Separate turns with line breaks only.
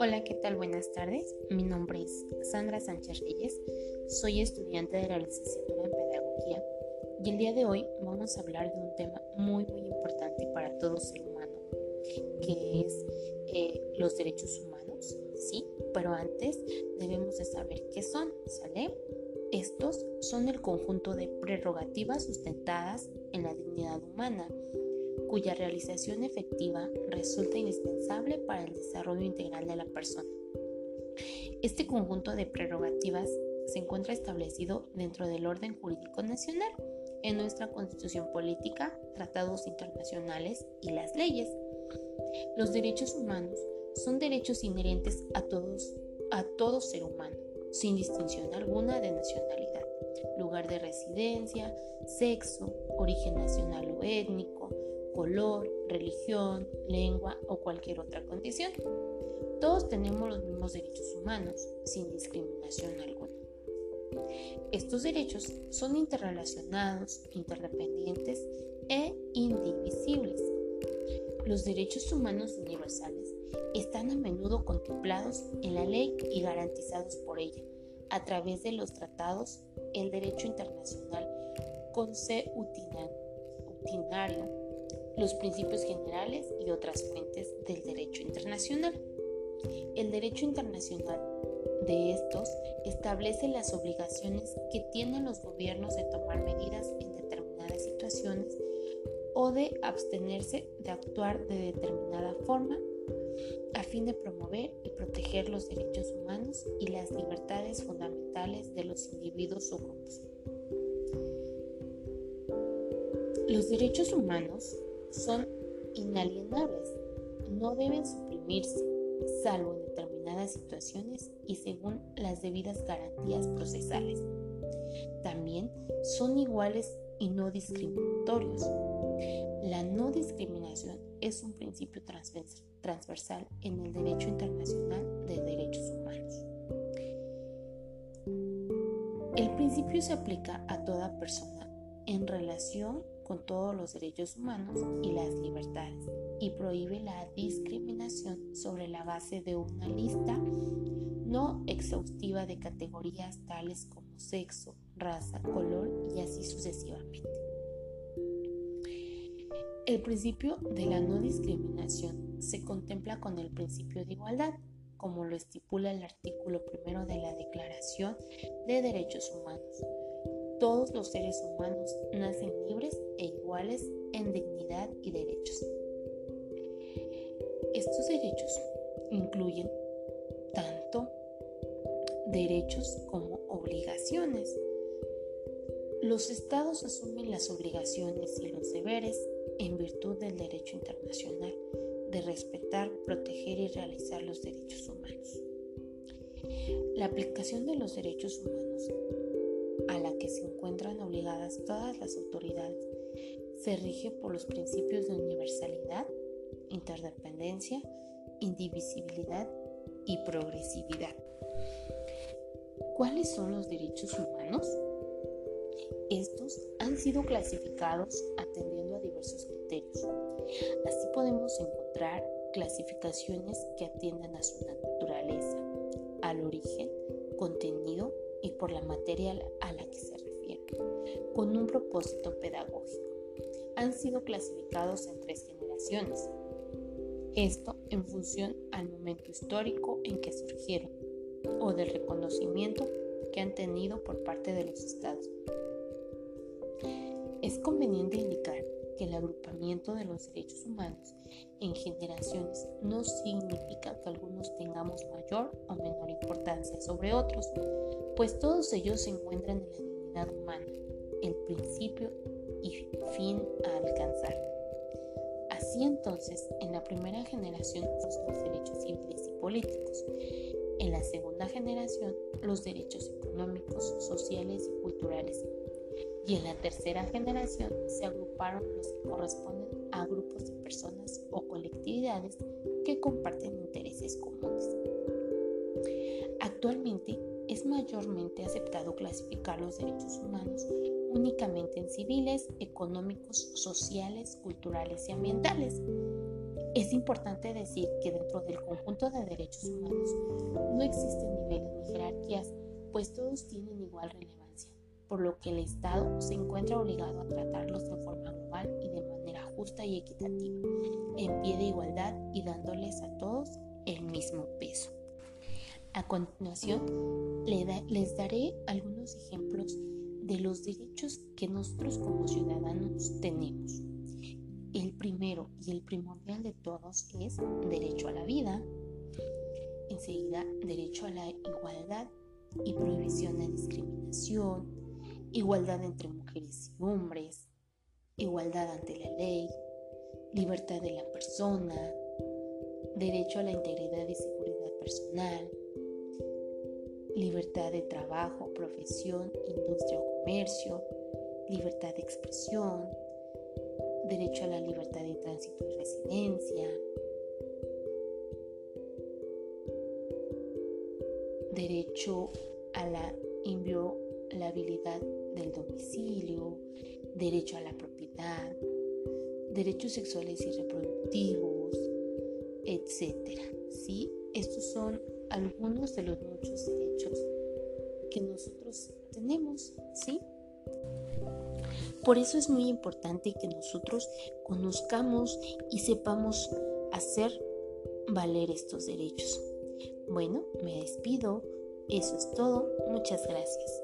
Hola, ¿qué tal? Buenas tardes. Mi nombre es Sandra Sánchez Reyes. Soy estudiante de la licenciatura en Pedagogía y el día de hoy vamos a hablar de un tema muy, muy importante para todo ser humano, que es eh, los derechos humanos, ¿sí? Pero antes debemos de saber qué son, ¿sale? Estos son el conjunto de prerrogativas sustentadas en la dignidad humana, cuya realización efectiva resulta indispensable para el desarrollo integral de la persona. Este conjunto de prerrogativas se encuentra establecido dentro del orden jurídico nacional, en nuestra constitución política, tratados internacionales y las leyes. Los derechos humanos son derechos inherentes a todos a todo ser humano sin distinción alguna de nacionalidad, lugar de residencia, sexo, origen nacional o étnico, color, religión, lengua o cualquier otra condición. Todos tenemos los mismos derechos humanos, sin discriminación alguna. Estos derechos son interrelacionados, interdependientes e indivisibles. Los derechos humanos universales están a menudo contemplados en la ley y garantizados por ella a través de los tratados, el derecho internacional con C utinario, los principios generales y otras fuentes del derecho internacional. El derecho internacional de estos establece las obligaciones que tienen los gobiernos de tomar medidas en determinadas situaciones o de abstenerse de actuar de determinada forma a fin de promover y proteger los derechos humanos y las libertades fundamentales de los individuos o grupos. Los derechos humanos son inalienables, no deben suprimirse, salvo en determinadas situaciones y según las debidas garantías procesales. También son iguales y no discriminatorios. La no discriminación es un principio transversal en el derecho internacional de derechos humanos. El principio se aplica a toda persona en relación con todos los derechos humanos y las libertades y prohíbe la discriminación sobre la base de una lista no exhaustiva de categorías tales como sexo, raza, color y así sucesivamente. El principio de la no discriminación se contempla con el principio de igualdad, como lo estipula el artículo primero de la Declaración de Derechos Humanos. Todos los seres humanos nacen libres e iguales en dignidad y derechos. Estos derechos incluyen tanto derechos como obligaciones. Los estados asumen las obligaciones y los deberes en virtud del derecho internacional de respetar, proteger y realizar los derechos humanos. La aplicación de los derechos humanos a la que se encuentran obligadas todas las autoridades se rige por los principios de universalidad, interdependencia, indivisibilidad y progresividad. ¿Cuáles son los derechos humanos? Estos han sido clasificados atendiendo a diversos criterios. Así podemos encontrar clasificaciones que atienden a su naturaleza, al origen, contenido y por la materia a la que se refiere, con un propósito pedagógico. Han sido clasificados en tres generaciones. Esto en función al momento histórico en que surgieron o del reconocimiento que han tenido por parte de los estados es conveniente indicar que el agrupamiento de los derechos humanos en generaciones no significa que algunos tengamos mayor o menor importancia sobre otros, pues todos ellos se encuentran en la dignidad humana, el principio y fin a alcanzar. Así entonces, en la primera generación los derechos civiles y políticos, en la segunda generación los derechos económicos, sociales y culturales y en la tercera generación se agruparon los que corresponden a grupos de personas o colectividades que comparten intereses comunes. Actualmente es mayormente aceptado clasificar los derechos humanos únicamente en civiles, económicos, sociales, culturales y ambientales. Es importante decir que dentro del conjunto de derechos humanos no existen niveles ni jerarquías, pues todos tienen igual relevancia, por lo que el Estado se encuentra obligado a tratarlos de forma global y de manera justa y equitativa, en pie de igualdad y dándoles a todos el mismo peso. A continuación, les daré algunos ejemplos de los derechos que nosotros como ciudadanos tenemos. El primero y el primordial de todos es derecho a la vida. Enseguida, derecho a la igualdad y prohibición de discriminación, igualdad entre mujeres y hombres, igualdad ante la ley, libertad de la persona, derecho a la integridad y seguridad personal, libertad de trabajo, profesión, industria o comercio, libertad de expresión, derecho a la libertad de tránsito y residencia, derecho a la inviolabilidad del domicilio, derecho a la propiedad, derechos sexuales y reproductivos, etc. ¿Sí? Estos son algunos de los muchos derechos que nosotros tenemos, ¿sí? Por eso es muy importante que nosotros conozcamos y sepamos hacer valer estos derechos. Bueno, me despido. Eso es todo. Muchas gracias.